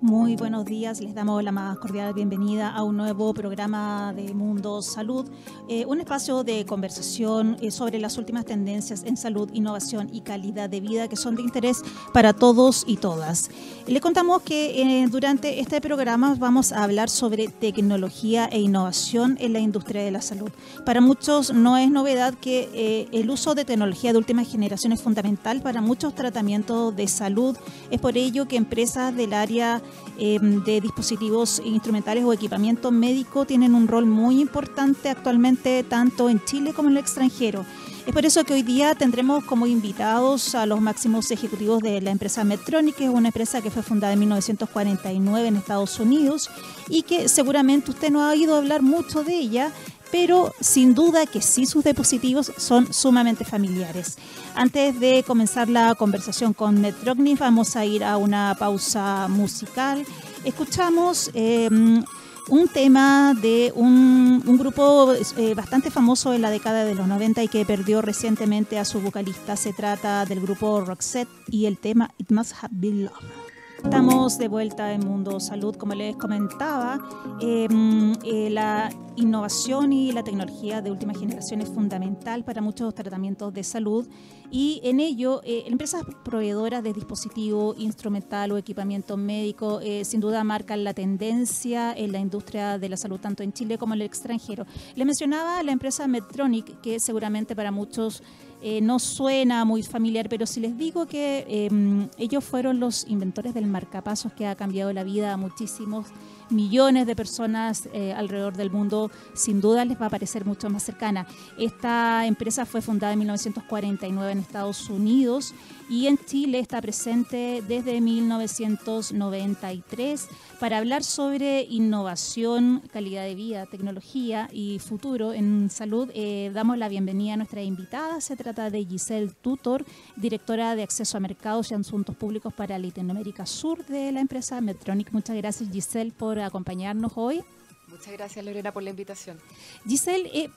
Muy buenos días, les damos la más cordial bienvenida a un nuevo programa de Mundo Salud, eh, un espacio de conversación eh, sobre las últimas tendencias en salud, innovación y calidad de vida que son de interés para todos y todas. Le contamos que eh, durante este programa vamos a hablar sobre tecnología e innovación en la industria de la salud. Para muchos no es novedad que el uso de tecnología de última generación es fundamental para muchos tratamientos de salud. Es por ello que empresas del área Em, de dispositivos instrumentales o equipamiento médico tienen un rol muy importante actualmente tanto en Chile como en el extranjero. Es por eso que hoy día tendremos como invitados a los máximos ejecutivos de la empresa Medtronic, que es una empresa que fue fundada en 1949 en Estados Unidos y que seguramente usted no ha oído hablar mucho de ella, pero sin duda que sí sus dispositivos son sumamente familiares. Antes de comenzar la conversación con Medtronic, vamos a ir a una pausa musical. Escuchamos em, un tema de un, grupo eh, bastante famoso en la década de los 90 y que perdió recientemente a su vocalista. Se trata del grupo Roxette y el tema It Must Have Been Love. Estamos de vuelta en Mundo Salud, como les comentaba, em, eh, la innovación y la tecnología de última generación es fundamental para muchos tratamientos de salud y en ello eh, empresas proveedoras de dispositivo instrumental o equipamiento médico eh, sin duda marcan la tendencia en la industria de la salud tanto en Chile como en el extranjero. Le mencionaba la empresa Medtronic que seguramente para muchos eh, no suena muy familiar, pero si les digo que em, ellos fueron los inventores del marcapasos que ha cambiado la vida a muchísimos millones de personas eh, alrededor del mundo, sin duda les va a parecer mucho más cercana. Esta empresa fue fundada en 1949 en Estados Unidos y en Chile está presente desde 1993 para hablar sobre innovación, calidad de vida, tecnología y futuro en salud. Eh, damos la bienvenida a nuestra invitada. Se trata de Giselle Tutor, directora de acceso a mercados y asuntos públicos para Latinoamérica Sur de la empresa Medtronic. Muchas gracias Giselle por acompañarnos hoy. Muchas gracias Lorena por la invitación. Giselle, eh,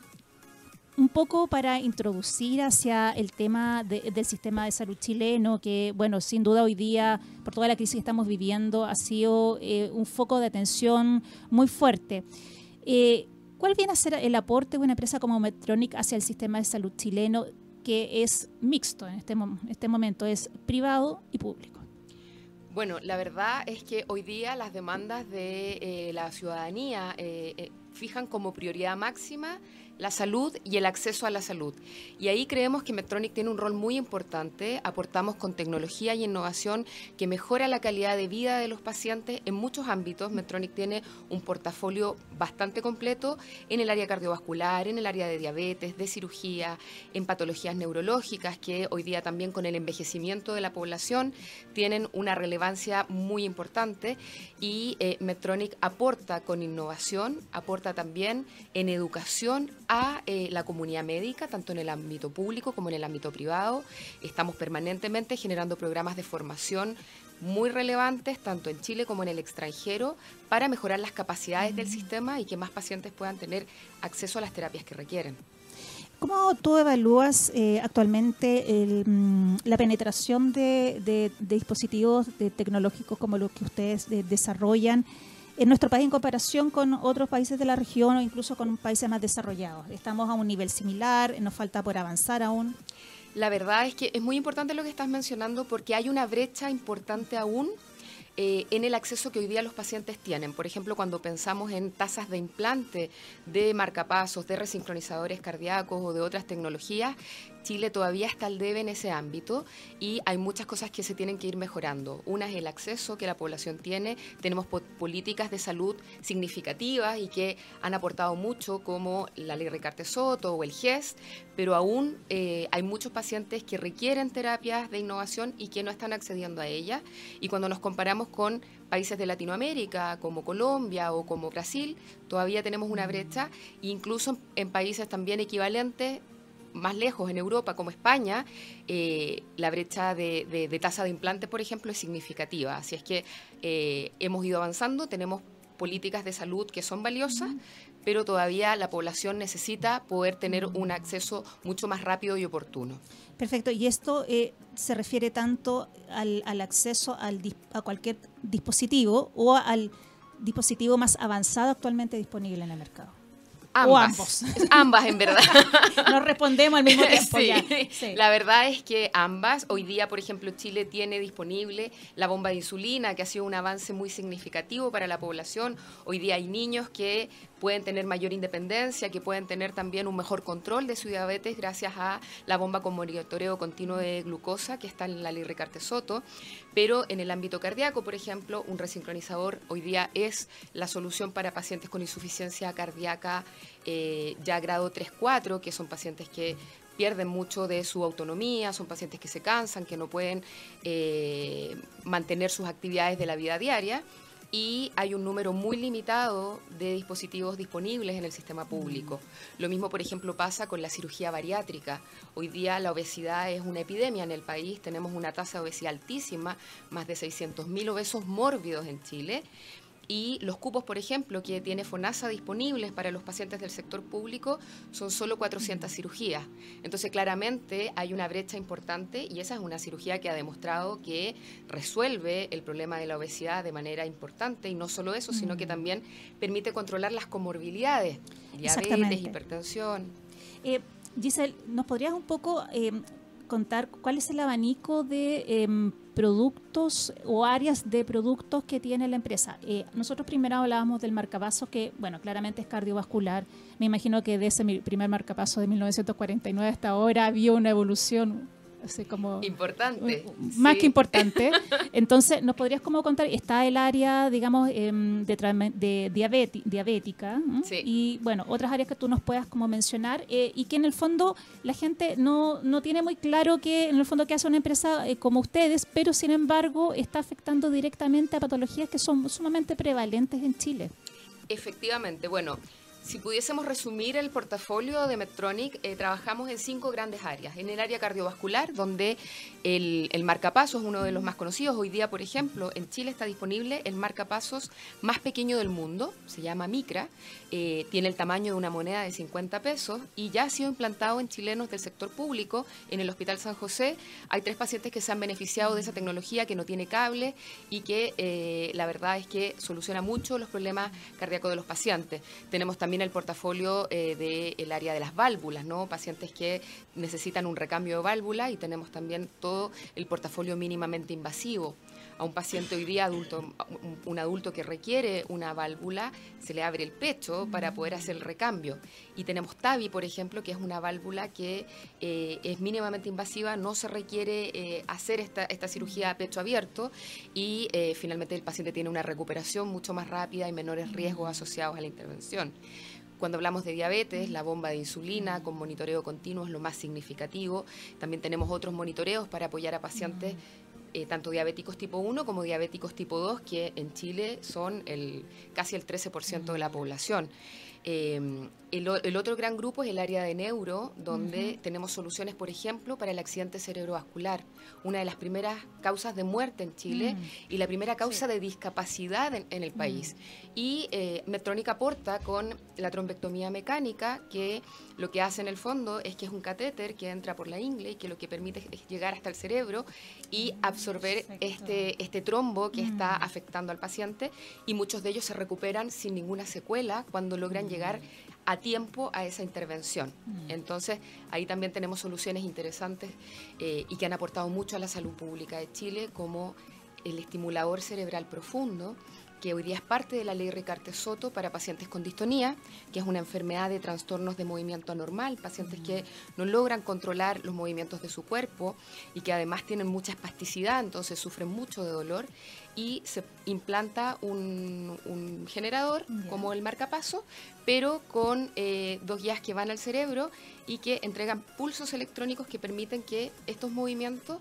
un poco para introducir hacia el tema del sistema de salud chileno, que, bueno, sin duda hoy día, por toda la crisis que estamos viviendo, ha sido eh, un foco de atención muy fuerte. Eh, ¿Cuál viene a ser el aporte de una empresa como Medtronic hacia el sistema de salud chileno, que es mixto en este, este momento, es privado y público? Bueno, la verdad es que hoy día las demandas de eh, la ciudadanía fijan como prioridad máxima la salud y el acceso a la salud. Y ahí creemos que Medtronic tiene un rol muy importante. Aportamos con tecnología y innovación que mejora la calidad de vida de los pacientes en muchos ámbitos. Medtronic tiene un portafolio bastante completo en el área cardiovascular, en el área de diabetes, de cirugía, en patologías neurológicas que hoy día también con el envejecimiento de la población tienen una relevancia muy importante y eh, Medtronic aporta con innovación, aporta también en educación a eh, la comunidad médica, tanto en el ámbito público como en el ámbito privado. Estamos permanentemente generando programas de formación muy relevantes, tanto en Chile como en el extranjero, para mejorar las capacidades del sistema y que más pacientes puedan tener acceso a las terapias que requieren. ¿Cómo tú evalúas eh, actualmente mm, la penetración de, dispositivos tecnológicos como los que ustedes eh, desarrollan? En nuestro país en comparación con otros países de la región o incluso con países más desarrollados. Estamos a un nivel similar, nos falta por avanzar aún. La verdad es que es muy importante lo que estás mencionando porque hay una brecha importante aún eh, en el acceso que hoy día los pacientes tienen. Por ejemplo, cuando pensamos en tasas de implante, de marcapasos, de resincronizadores cardíacos o de otras tecnologías, Chile todavía está al debe en ese ámbito y hay muchas cosas que se tienen que ir mejorando. Una es el acceso que la población tiene. Tenemos políticas de salud significativas y que han aportado mucho, como la ley Ricarte Soto o el GES, pero aún eh, hay muchos pacientes que requieren terapias de innovación y que no están accediendo a ellas. Y cuando nos comparamos con países de Latinoamérica, como Colombia o como Brasil, todavía tenemos una brecha, incluso en países también equivalentes más lejos, en Europa, como España, eh, la brecha de, tasa de implantes, por ejemplo, es significativa. Así es que eh, hemos ido avanzando, tenemos políticas de salud que son valiosas, pero todavía la población necesita poder tener un acceso mucho más rápido y oportuno. Perfecto, y esto eh, se refiere tanto al, acceso al, a cualquier dispositivo o al dispositivo más avanzado actualmente disponible en el mercado. Ambas. Ambas, en verdad. Nos respondemos al mismo tiempo. Sí. La verdad es que ambas. Hoy día, por ejemplo, Chile tiene disponible la bomba de insulina, que ha sido un avance muy significativo para la población. Hoy día hay niños que pueden tener mayor independencia, que pueden tener también un mejor control de su diabetes gracias a la bomba con monitoreo continuo de glucosa que está en la ley Ricarte Soto. Pero en el ámbito cardíaco, por ejemplo, un resincronizador hoy día es la solución para pacientes con insuficiencia cardíaca eh, ya grado 3-4, que son pacientes que pierden mucho de su autonomía, son pacientes que se cansan, que no pueden eh, mantener sus actividades de la vida diaria y hay un número muy limitado de dispositivos disponibles en el sistema público. Lo mismo, por ejemplo, pasa con la cirugía bariátrica. Hoy día la obesidad es una epidemia en el país, tenemos una tasa de obesidad altísima, más de 600.000 obesos mórbidos en Chile, y los cupos, por ejemplo, que tiene FONASA disponibles para los pacientes del sector público son solo 400 cirugías. Entonces, claramente hay una brecha importante y esa es una cirugía que ha demostrado que resuelve el problema de la obesidad de manera importante y no solo eso, sino que mm. también permite controlar las comorbilidades, diabetes, hipertensión. Eh, Giselle, ¿nos podrías un poco eh, contar cuál es el abanico de em, productos o áreas de productos que tiene la empresa. Eh, nosotros primero hablábamos del marcapaso, que, bueno, claramente es cardiovascular. Me imagino que de ese primer marcapaso de 1949 hasta ahora había una evolución como importante. Más que importante. Entonces, ¿nos podrías como contar? Está el área, digamos, em, de, de diabética y, bueno, otras áreas que tú nos puedas como mencionar eh, y que en el fondo la gente no, no tiene muy claro que en el fondo que hace una empresa eh, como ustedes, pero sin embargo está afectando directamente a patologías que son sumamente prevalentes en Chile. Efectivamente, bueno, si pudiésemos resumir el portafolio de Medtronic, eh, trabajamos en cinco grandes áreas. En el área cardiovascular, donde el, marcapasos es uno de los más conocidos. Hoy día, por ejemplo, en Chile está disponible el marcapasos más pequeño del mundo, se llama Micra, eh, tiene el tamaño de una moneda de 50 pesos y ya ha sido implantado en chilenos del sector público. En el Hospital San José hay tres pacientes que se han beneficiado de esa tecnología que no tiene cable y que eh, la verdad es que soluciona mucho los problemas cardíacos de los pacientes. Tenemos también también el portafolio eh, del área de las válvulas, ¿no? Pacientes que necesitan un recambio de válvula y tenemos también todo el portafolio mínimamente invasivo a un paciente hoy día adulto, un adulto que requiere una válvula, se le abre el pecho para poder hacer el recambio. Y tenemos TAVI, por ejemplo, que es una válvula que eh, es mínimamente invasiva, no se requiere eh, hacer esta, esta, cirugía a pecho abierto y eh, finalmente el paciente tiene una recuperación mucho más rápida y menores riesgos asociados a la intervención. Cuando hablamos de diabetes, la bomba de insulina con monitoreo continuo es lo más significativo. También tenemos otros monitoreos para apoyar a pacientes eh, tanto diabéticos tipo 1 como diabéticos tipo 2, que en Chile son el, casi el 13% de la población. Eh, el, otro gran grupo es el área de neuro, donde tenemos soluciones, por ejemplo, para el accidente cerebrovascular, una de las primeras causas de muerte en Chile mm. y la primera causa de discapacidad en, el país. Mm. Y eh, Medtronic aporta con la trombectomía mecánica, que lo que hace en el fondo es que es un catéter que entra por la ingle y que lo que permite es llegar hasta el cerebro y absorber este, este trombo que está mm. afectando al paciente y muchos de ellos se recuperan sin ninguna secuela cuando logran llegar a tiempo a esa intervención. Entonces, ahí también tenemos soluciones interesantes eh, y que han aportado mucho a la salud pública de Chile, como el estimulador cerebral profundo, que hoy día es parte de la ley Ricarte Soto para pacientes con distonía, que es una enfermedad de trastornos de movimiento anormal, pacientes que no logran controlar los movimientos de su cuerpo y que además tienen mucha espasticidad, entonces sufren mucho de dolor y se implanta un, generador como el marcapaso, pero con eh, dos guías que van al cerebro y que entregan pulsos electrónicos que permiten que estos movimientos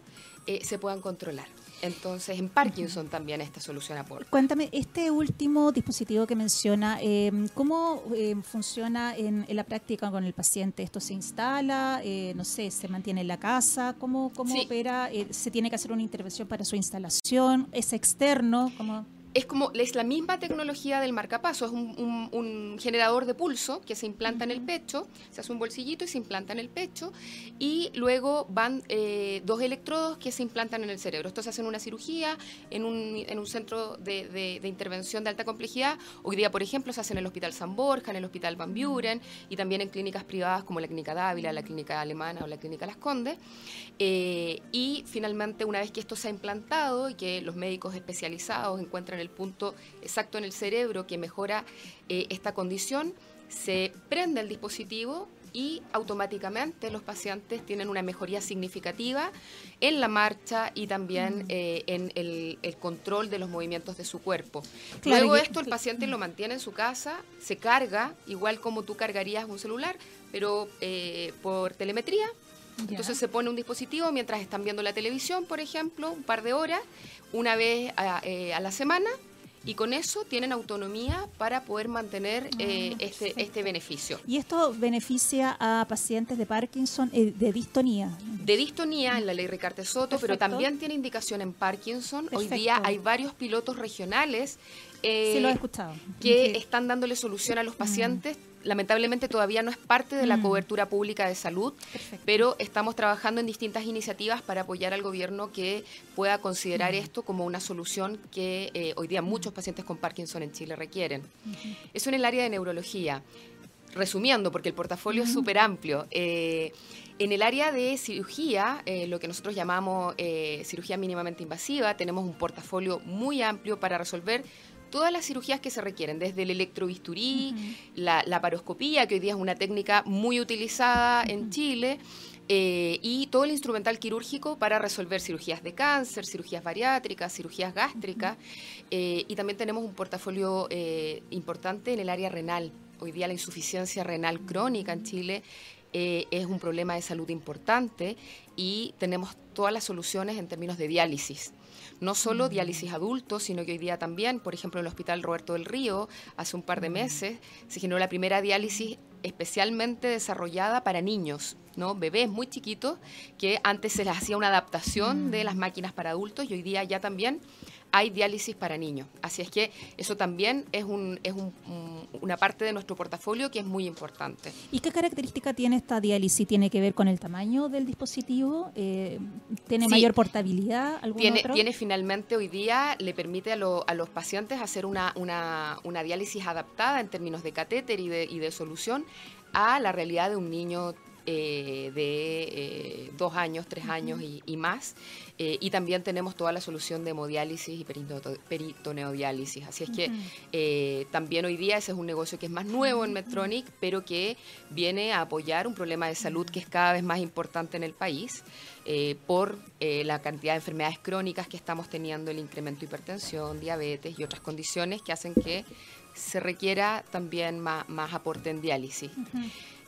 eh, se puedan controlar. Entonces, en Parkinson también esta solución aporta. Cuéntame, este último dispositivo que menciona, em, ¿cómo em, funciona en, la práctica con el paciente? ¿Esto se instala? Eh, no sé, ¿se mantiene en la casa? ¿Cómo, cómo opera? Eh, ¿Se tiene que hacer una intervención para su instalación? ¿Es externo? ¿Cómo? Es como es la misma tecnología del marcapaso, es un, generador de pulso que se implanta en el pecho, se hace un bolsillito y se implanta en el pecho, y luego van eh, dos electrodos que se implantan en el cerebro. Esto se hace en una cirugía, en un, en un centro de, intervención de alta complejidad. Hoy día, por ejemplo, se hace en el Hospital San Borja, en el Hospital Van Buren, y también en clínicas privadas como la Clínica Dávila, la Clínica Alemana o la Clínica Las Condes. Eh, y finalmente, una vez que esto se ha implantado y que los médicos especializados encuentran el punto exacto en el cerebro que mejora eh, esta condición, se prende el dispositivo y automáticamente los pacientes tienen una mejoría significativa en la marcha y también mm. eh, en el, control de los movimientos de su cuerpo. Luego esto el paciente lo mantiene en su casa, se carga, igual como tú cargarías un celular, pero eh, por telemetría. Entonces se pone un dispositivo mientras están viendo la televisión, por ejemplo, un par de horas, una vez a la semana, y con eso tienen autonomía para poder mantener ah, eh, este, este beneficio. ¿Y esto beneficia a pacientes de Parkinson eh, de distonía? De distonía en la ley Ricarte Soto, pero también tiene indicación en Parkinson. Hoy día hay varios pilotos regionales eh, lo he escuchado. que están dándole solución a los pacientes lamentablemente todavía no es parte de la mm. cobertura pública de salud, pero estamos trabajando en distintas iniciativas para apoyar al gobierno que pueda considerar mm. esto como una solución que eh, hoy día muchos pacientes con Parkinson en Chile requieren. Eso en el área de neurología. Resumiendo, porque el portafolio es súper amplio. Eh, en el área de cirugía, eh, lo que nosotros llamamos cirugía mínimamente invasiva, tenemos un portafolio muy amplio para resolver todas las cirugías que se requieren, desde el electrobisturí, la, la, paroscopía, que hoy día es una técnica muy utilizada en Chile, eh, y todo el instrumental quirúrgico para resolver cirugías de cáncer, cirugías bariátricas, cirugías gástricas, eh, y también tenemos un portafolio eh, importante en el área renal. Hoy día la insuficiencia renal crónica en Chile es un problema de salud importante y tenemos todas las soluciones en términos de diálisis. No solo diálisis adultos, sino que hoy día también, por ejemplo, en el Hospital Roberto del Río, hace un par de meses, se generó la primera diálisis especialmente desarrollada para niños, ¿no? bebés muy chiquitos, que antes se les hacía una adaptación de las máquinas para adultos y hoy día ya también hay diálisis para niños. Así es que eso también es, un, es una parte de nuestro portafolio que es muy importante. ¿Y qué característica tiene esta diálisis? ¿Tiene que ver con el tamaño del dispositivo? Eh, ¿Tiene mayor portabilidad? tiene, tiene finalmente hoy día, le permite a, los pacientes hacer una, una, diálisis adaptada en términos de catéter y de, y de solución a la realidad de un niño eh, de eh, dos años, tres años y, más. Eh, y también tenemos toda la solución de hemodiálisis y peritoneodiálisis. Así es que también hoy día ese es un negocio que es más nuevo en Medtronic, pero que viene a apoyar un problema de salud que es cada vez más importante en el país. por la cantidad de enfermedades crónicas que estamos teniendo, el incremento de hipertensión, diabetes y otras condiciones que hacen que se requiera también más, aporte en diálisis.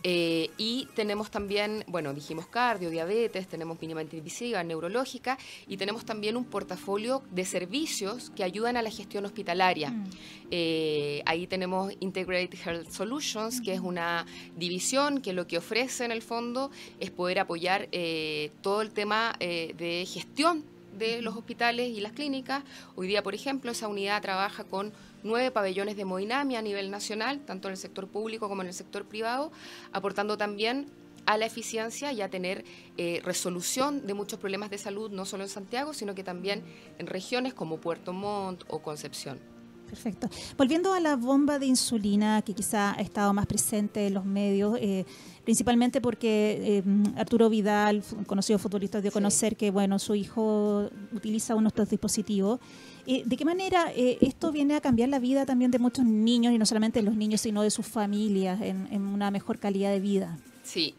Eh, y tenemos también, bueno, dijimos cardio, diabetes, tenemos mínimamente invisiva, neurológica y tenemos también un portafolio de servicios que ayudan a la gestión hospitalaria. Mm. Eh, ahí tenemos Integrated Health Solutions, que es una división que lo que ofrece en el fondo es poder apoyar eh, todo el tema de gestión de los hospitales y las clínicas. Hoy día, por ejemplo, esa unidad trabaja con nueve pabellones de Moinami a nivel nacional, tanto en el sector público como en el sector privado, aportando también a la eficiencia y a tener eh, resolución de muchos problemas de salud, no solo en Santiago, sino que también en regiones como Puerto Montt o Concepción. Perfecto. Volviendo a la bomba de insulina, que quizá ha estado más presente en los medios, eh, principalmente porque eh, Arturo Vidal, conocido futbolista, dio a conocer que bueno, su hijo utiliza uno de estos dispositivos. Eh, ¿De qué manera esto viene a cambiar la vida también de muchos niños, y no solamente de los niños, sino de sus familias, en, en una mejor calidad de vida? Sí,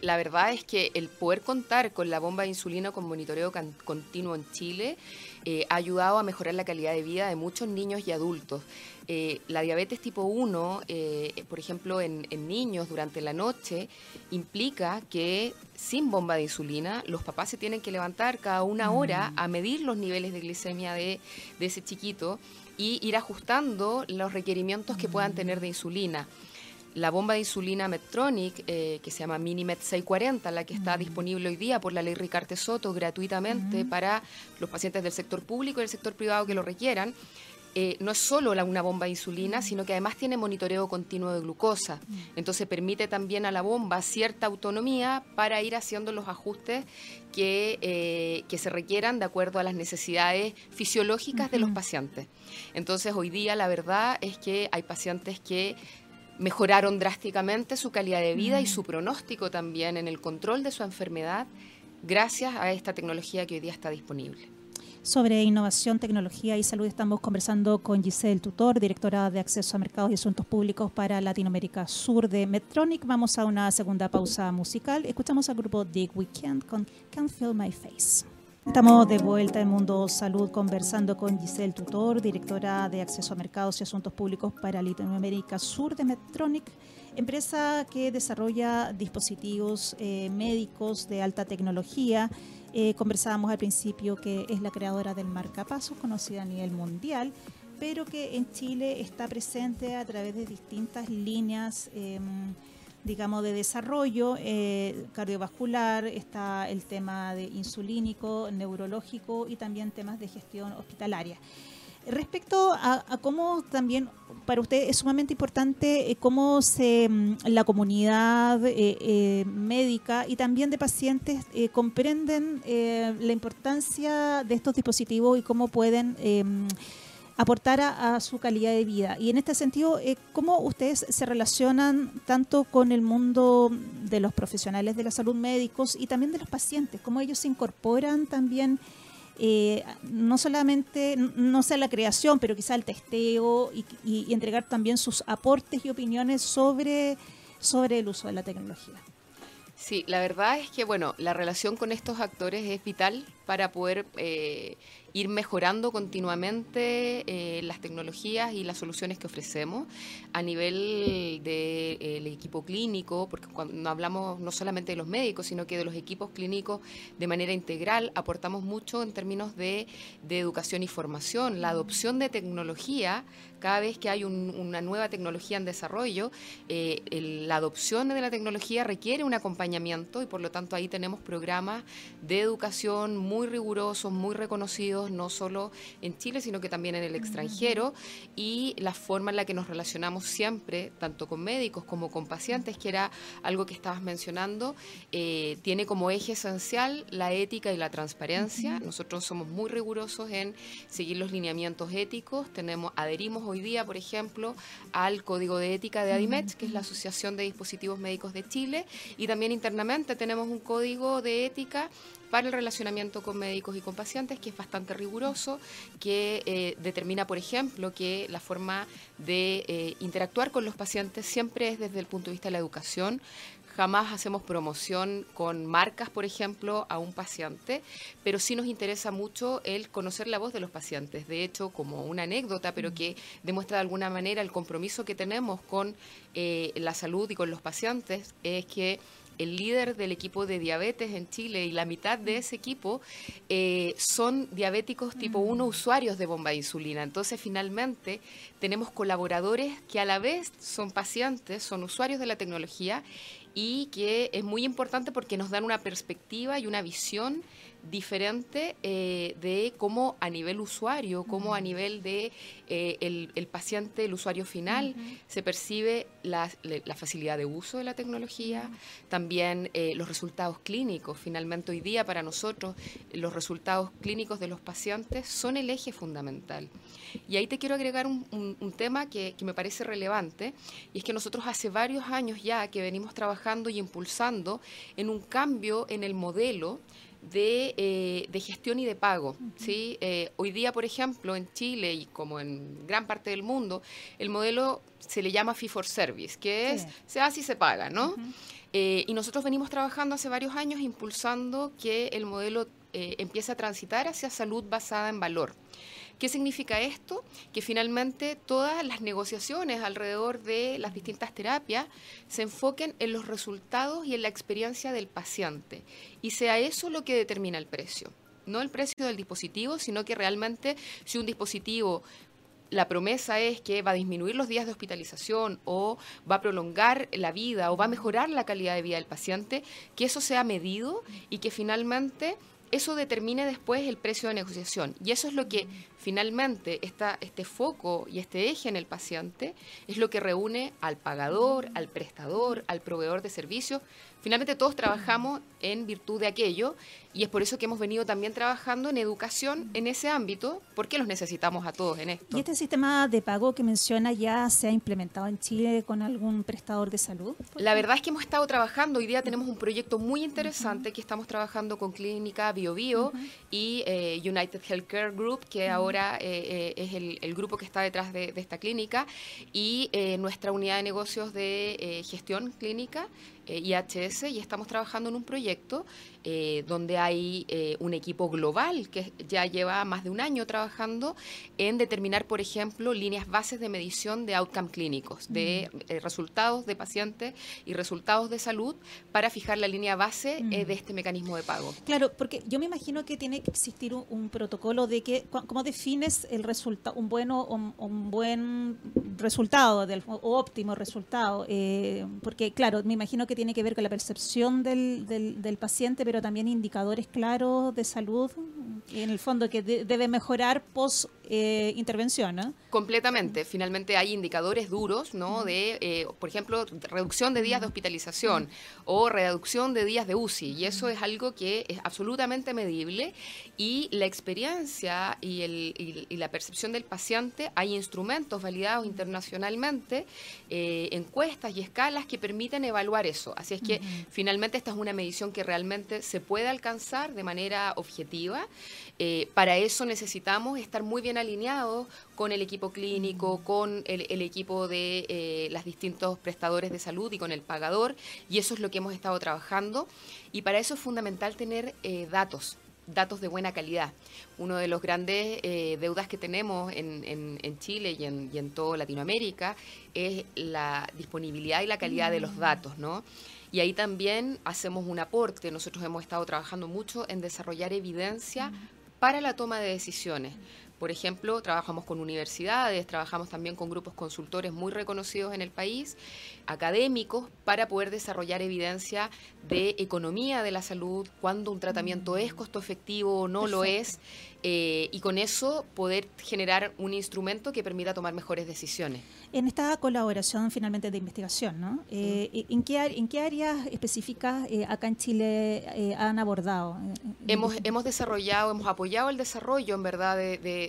la verdad es que el poder contar con la bomba de insulina con monitoreo continuo en Chile eh, ha ayudado a mejorar la calidad de vida de muchos niños y adultos. Eh, la diabetes tipo 1, eh, por ejemplo, en, niños durante la noche, implica que sin bomba de insulina, los papás se tienen que levantar cada una hora mm. a medir los niveles de glicemia de, de ese chiquito y ir ajustando los requerimientos que puedan tener de insulina la bomba de insulina Medtronic, eh, que se llama Minimed 640, la que está mm. disponible hoy día por la ley Ricarte Soto gratuitamente mm. para los pacientes del sector público y del sector privado que lo requieran, eh, no es solo una bomba de insulina, sino que además tiene monitoreo continuo de glucosa. Entonces permite también a la bomba cierta autonomía para ir haciendo los ajustes que, eh, que se requieran de acuerdo a las necesidades fisiológicas de los pacientes. Entonces hoy día la verdad es que hay pacientes que mejoraron drásticamente su calidad de vida y su pronóstico también en el control de su enfermedad gracias a esta tecnología que hoy día está disponible. Sobre innovación, tecnología y salud estamos conversando con Giselle Tutor, directora de Acceso a Mercados y Asuntos Públicos para Latinoamérica Sur de Medtronic. Vamos a una segunda pausa musical. Escuchamos al grupo The Weekend con Can't Feel My Face. Estamos de vuelta en Mundo Salud conversando con Giselle Tutor, directora de Acceso a Mercados y Asuntos Públicos para Latinoamérica Sur de Medtronic, empresa que desarrolla dispositivos eh, médicos de alta tecnología. Eh, conversábamos al principio que es la creadora del marcapasos, conocida a nivel mundial, pero que en Chile está presente a través de distintas líneas. Em, digamos, de desarrollo eh, cardiovascular, está el tema de insulínico, neurológico y también temas de gestión hospitalaria. Respecto a, cómo también para usted es sumamente importante eh, cómo se mm, la comunidad eh, médica y también de pacientes comprenden la importancia de estos dispositivos y cómo pueden aportar a, su calidad de vida. Y en este sentido, eh, ¿cómo ustedes se relacionan tanto con el mundo de los profesionales de la salud médicos y también de los pacientes? ¿Cómo ellos se incorporan también, eh, no solamente, no sea la creación, pero quizá el testeo y, entregar también sus aportes y opiniones sobre, sobre el uso de la tecnología? Sí, la verdad es que, bueno, la relación con estos actores es vital para poder eh, ir mejorando continuamente eh, las tecnologías y las soluciones que ofrecemos a nivel del eh, equipo clínico, porque cuando hablamos no solamente de los médicos, sino que de los equipos clínicos de manera integral, aportamos mucho en términos de, de educación y formación. La adopción de tecnología, cada vez que hay una nueva tecnología en desarrollo, eh, la adopción de la tecnología requiere un acompañamiento y por lo tanto ahí tenemos programas de educación muy rigurosos, muy reconocidos no solo en Chile, sino que también en el extranjero, y la forma en la que nos relacionamos siempre, tanto con médicos como con pacientes, que era algo que estabas mencionando, eh, tiene como eje esencial la ética y la transparencia. Nosotros somos muy rigurosos en seguir los lineamientos éticos, tenemos, adherimos hoy día, por ejemplo, al Código de Ética de ADIMET, que es la Asociación de Dispositivos Médicos de Chile, y también internamente tenemos un código de ética para el relacionamiento con médicos y con pacientes, que es bastante riguroso, que eh, determina, por ejemplo, que la forma de eh, interactuar con los pacientes siempre es desde el punto de vista de la educación. Jamás hacemos promoción con marcas, por ejemplo, a un paciente, pero sí nos interesa mucho el conocer la voz de los pacientes. De hecho, como una anécdota, pero que demuestra de alguna manera el compromiso que tenemos con eh, la salud y con los pacientes, es que el líder del equipo de diabetes en Chile y la mitad de ese equipo eh, son diabéticos tipo 1 mm. usuarios de bomba de insulina. Entonces, finalmente, tenemos colaboradores que a la vez son pacientes, son usuarios de la tecnología y que es muy importante porque nos dan una perspectiva y una visión diferente eh, de cómo a nivel usuario, cómo a nivel de eh, el, paciente, el usuario final, se percibe la, facilidad de uso de la tecnología, también eh, los resultados clínicos. Finalmente hoy día para nosotros los resultados clínicos de los pacientes son el eje fundamental. Y ahí te quiero agregar un, tema que, que me parece relevante, y es que nosotros hace varios años ya que venimos trabajando y impulsando en un cambio en el modelo eh, de, gestión y de pago. ¿sí? Eh, hoy día, por ejemplo, en Chile y como en gran parte del mundo, el modelo se le llama fee for service, que es se hace y se paga, ¿no? Eh, y nosotros venimos trabajando hace varios años impulsando que el modelo empiece a transitar hacia salud basada en valor. ¿Qué significa esto? Que finalmente todas las negociaciones alrededor de las distintas terapias se enfoquen en los resultados y en la experiencia del paciente y sea eso lo que determina el precio. No el precio del dispositivo, sino que realmente si un dispositivo la promesa es que va a disminuir los días de hospitalización o va a prolongar la vida o va a mejorar la calidad de vida del paciente, que eso sea medido y que finalmente eso determine después el precio de negociación. Y eso es lo que finalmente esta, este foco y este eje en el paciente es lo que reúne al pagador, al prestador, al proveedor de servicios. Finalmente todos trabajamos en virtud de aquello y es por eso que hemos venido también trabajando en educación en ese ámbito, porque los necesitamos a todos en esto. ¿Y este sistema de pago que menciona ya se ha implementado en Chile con algún prestador de salud? La verdad es que hemos estado trabajando, hoy día tenemos un proyecto muy interesante que estamos trabajando con Clínica BioBio y eh, United Healthcare Group, que ahora eh, eh, es el, grupo que está detrás de, de esta clínica, y nuestra unidad de negocios de gestión clínica eh, IHS y estamos trabajando en un proyecto eh, donde hay eh, un equipo global que ya lleva más de un año trabajando en determinar, por ejemplo, líneas bases de medición de outcome clínicos, de mm. resultados de pacientes y resultados de salud para fijar la línea base mm. de este mecanismo de pago. Claro, porque yo me imagino que tiene que existir un, protocolo de que, ¿cómo defines el resultado, un bueno un, un buen resultado del, o óptimo resultado? porque, claro, me imagino que tiene que ver con la percepción del, del, paciente, pero también indicadores claros de salud, en el fondo que debe mejorar post eh, intervención. Completamente. Finalmente hay indicadores duros, ¿no? De, eh, por ejemplo, reducción de días de hospitalización o reducción de días de UCI. Y eso es algo que es absolutamente medible. Y la experiencia y, el, y, la percepción del paciente, hay instrumentos validados internacionalmente, eh, encuestas y escalas que permiten evaluar eso. Así es que finalmente esta es una medición que realmente se puede alcanzar de manera objetiva. Eh, para eso necesitamos estar muy bien alineados con el equipo clínico, con el, equipo de eh, los distintos prestadores de salud y con el pagador, y eso es lo que hemos estado trabajando. Y para eso es fundamental tener eh, datos, datos de buena calidad. Uno de los grandes deudas que tenemos en, Chile y en, y en toda Latinoamérica es la disponibilidad y la calidad de los mm. datos, ¿no? Y ahí también hacemos un aporte. Nosotros hemos estado trabajando mucho en desarrollar evidencia para la toma de decisiones. Por ejemplo, trabajamos con universidades, trabajamos también con grupos consultores muy reconocidos en el país, académicos, para poder desarrollar evidencia de economía de la salud, cuando un tratamiento es costo efectivo o no lo es, eh, y con eso poder generar un instrumento que permita tomar mejores decisiones. En esta colaboración finalmente de investigación, ¿no? Eh, ¿en, qué, ¿En qué áreas específicas eh, acá en Chile han abordado? Hemos, hemos desarrollado, hemos apoyado el desarrollo, en verdad, de, de,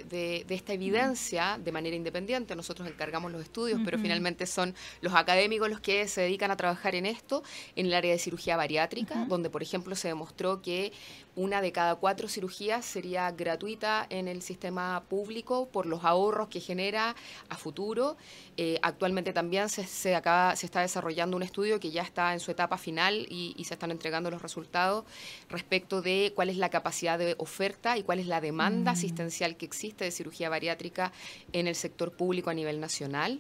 esta evidencia de manera independiente. Nosotros encargamos los estudios, pero finalmente son los académicos los que se dedican a trabajar en esto, en el área de cirugía bariátrica, donde, por ejemplo, se demostró que una de cada cuatro cirugías sería gratuita en el sistema público por los ahorros que genera a futuro. Eh, actualmente también se, se, acaba, se está desarrollando un estudio que ya está en su etapa final y, se están entregando los resultados respecto de cuál es la capacidad de oferta y cuál es la demanda mm. asistencial que existe de cirugía bariátrica en el sector público a nivel nacional.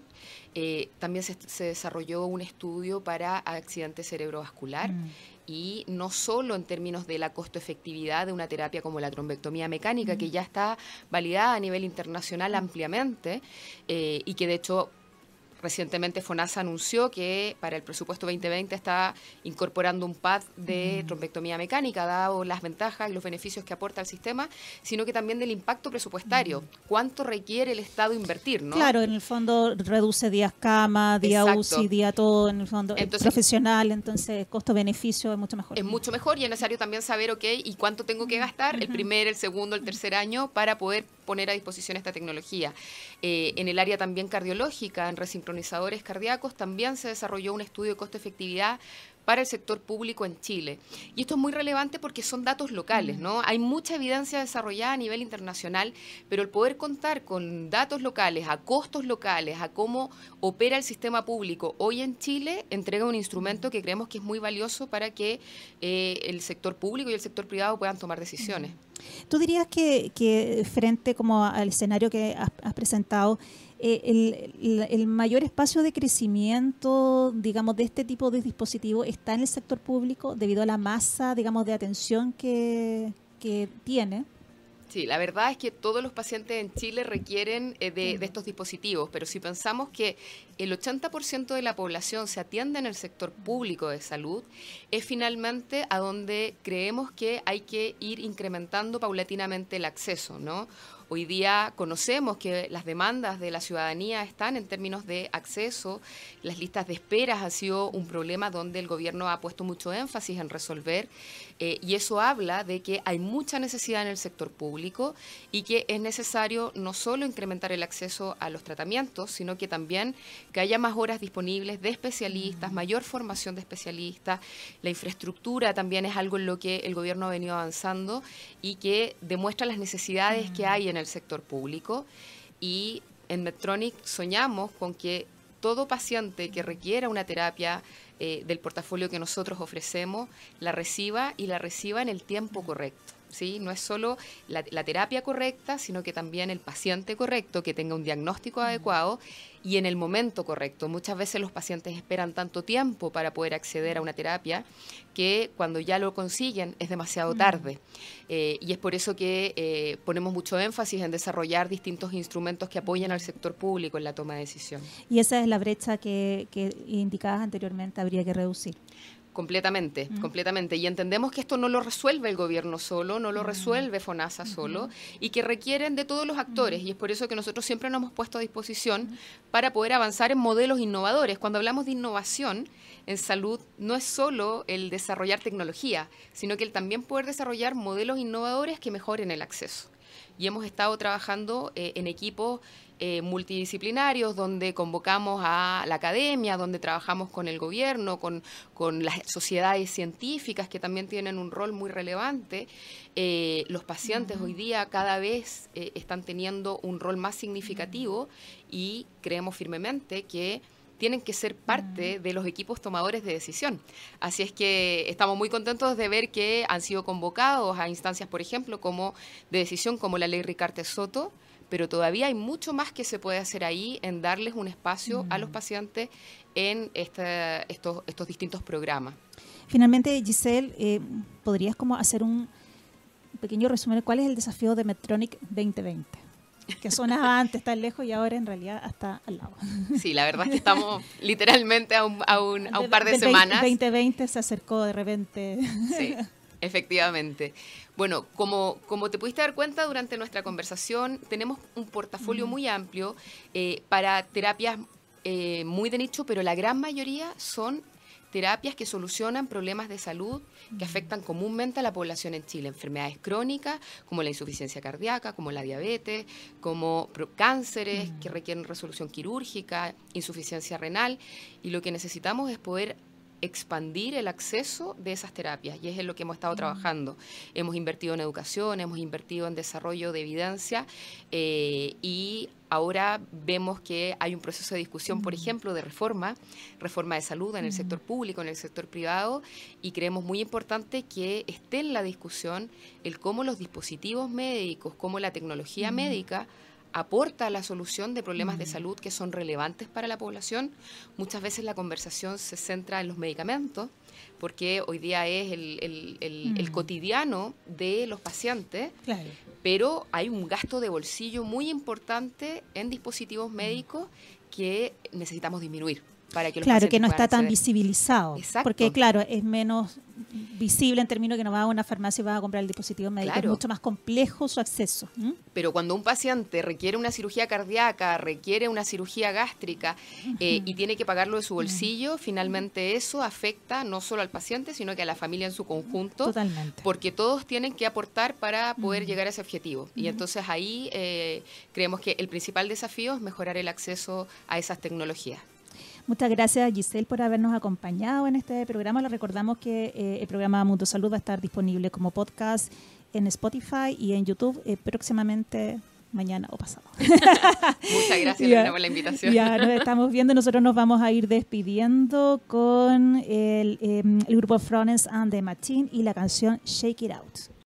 Eh, también se, desarrolló un estudio para accidente cerebrovascular. Mm y no solo en términos de la costo efectividad de una terapia como la trombectomía mecánica, que ya está validada a nivel internacional ampliamente eh, y que de hecho Recientemente FONASA anunció que para el presupuesto 2020 está incorporando un pad de mm. trombectomía mecánica, dado las ventajas y los beneficios que aporta al sistema, sino que también del impacto presupuestario. Mm. ¿Cuánto requiere el Estado invertir? ¿no? Claro, en el fondo reduce días cama, día UCI, día todo, en el fondo profesional, entonces costo-beneficio es mucho mejor. Es mucho mejor y es necesario también saber, ok, ¿y cuánto tengo que gastar el primer, el segundo, el tercer año para poder poner a disposición esta tecnología? Eh, en el área también cardiológica, en sincronizadores cardíacos, también se desarrolló un estudio de costo-efectividad para el sector público en Chile. Y esto es muy relevante porque son datos locales. ¿no? Hay mucha evidencia desarrollada a nivel internacional, pero el poder contar con datos locales, a costos locales, a cómo opera el sistema público hoy en Chile, entrega un instrumento que creemos que es muy valioso para que eh, el sector público y el sector privado puedan tomar decisiones. ¿Tú dirías que, frente como al escenario que has presentado, eh, el, mayor espacio de crecimiento, digamos, de este tipo de dispositivos está en el sector público debido a la masa, digamos, de atención que, tiene. Sí, la verdad es que todos los pacientes en Chile requieren eh, de, estos dispositivos, pero si pensamos que el 80% de la población se atiende en el sector público de salud, es finalmente a donde creemos que hay que ir incrementando paulatinamente el acceso, ¿no? Hoy día conocemos que las demandas de la ciudadanía están en términos de acceso, las listas de esperas ha sido un problema donde el gobierno ha puesto mucho énfasis en resolver eh, y eso habla de que hay mucha necesidad en el sector público y que es necesario no solo incrementar el acceso a los tratamientos, sino que también que haya más horas disponibles de especialistas, mayor formación de especialistas. La infraestructura también es algo en lo que el gobierno ha venido avanzando y que demuestra las necesidades que hay en el sector público y en Medtronic soñamos con que todo paciente que requiera una terapia eh, del portafolio que nosotros ofrecemos la reciba y la reciba en el tiempo correcto. ¿Sí? No es solo la, terapia correcta, sino que también el paciente correcto, que tenga un diagnóstico adecuado y en el momento correcto. Muchas veces los pacientes esperan tanto tiempo para poder acceder a una terapia que cuando ya lo consiguen es demasiado tarde. Eh, y es por eso que eh, ponemos mucho énfasis en desarrollar distintos instrumentos que apoyen al sector público en la toma de decisión. Y esa es la brecha que, que indicabas anteriormente habría que reducir. Completamente, completamente. Y entendemos que esto no lo resuelve el gobierno solo, no lo resuelve FONASA solo, y que requieren de todos los actores. Y es por eso que nosotros siempre nos hemos puesto a disposición para poder avanzar en modelos innovadores. Cuando hablamos de innovación en salud, no es solo el desarrollar tecnología, sino que el también poder desarrollar modelos innovadores que mejoren el acceso. Y hemos estado trabajando eh, en equipos eh, multidisciplinarios donde convocamos a la academia, donde trabajamos con el gobierno, con, las sociedades científicas que también tienen un rol muy relevante. Eh, los pacientes hoy día cada vez están teniendo un rol más significativo y creemos firmemente que tienen que ser parte de los equipos tomadores de decisión. Así es que estamos muy contentos de ver que han sido convocados a instancias, por ejemplo, como de decisión como la ley Ricarte Soto, pero todavía hay mucho más que se puede hacer ahí en darles un espacio a los mm. pacientes en estos, estos distintos programas. Finalmente, Giselle, eh, ¿podrías como hacer un pequeño resumen? ¿Cuál es el desafío de Medtronic 2020? Que sonaba antes tan lejos y ahora en realidad hasta al lado. Sí, la verdad es que estamos literalmente a un, a un, a un par de, de semanas. 2020 se acercó de repente. Sí. Efectivamente. Bueno, como, como te pudiste dar cuenta durante nuestra conversación, tenemos un portafolio muy amplio eh, para terapias eh, muy de nicho, pero la gran mayoría son terapias que solucionan problemas de salud que afectan comúnmente a la población en Chile, enfermedades crónicas como la insuficiencia cardíaca, como la diabetes, como cánceres que requieren resolución quirúrgica, insuficiencia renal, y lo que necesitamos es poder expandir el acceso de esas terapias y es en lo que hemos estado trabajando. Hemos invertido en educación, hemos invertido en desarrollo de evidencia eh, y ahora vemos que hay un proceso de discusión, por ejemplo, de reforma, reforma de salud en el sector público, en el sector privado y creemos muy importante que esté en la discusión el cómo los dispositivos médicos, cómo la tecnología médica aporta la solución de problemas de salud que son relevantes para la población. Muchas veces la conversación se centra en los medicamentos, porque hoy día es el, cotidiano de los pacientes, pero hay un gasto de bolsillo muy importante en dispositivos médicos que necesitamos disminuir claro, que no está tan visibilizado. Porque, claro, es menos visible en términos que no va a una farmacia y va a comprar el dispositivo médico. Es mucho más complejo su acceso. Pero cuando un paciente requiere una cirugía cardíaca, requiere una cirugía gástrica eh, y tiene que pagarlo de su bolsillo, finalmente eso afecta no solo al paciente, sino que a la familia en su conjunto. Totalmente. Porque todos tienen que aportar para poder llegar a ese objetivo. Y entonces ahí eh, creemos que el principal desafío es mejorar el acceso a esas tecnologías. Muchas gracias Giselle por habernos acompañado en este programa. Le recordamos que eh, el programa Mundo Salud va a estar disponible como podcast en Spotify y en YouTube eh, próximamente mañana o pasado. Muchas gracias por la invitación. Ya nos estamos viendo. Nosotros nos vamos a ir despidiendo con el, em, el grupo Florence and the Machine y la canción Shake It Out.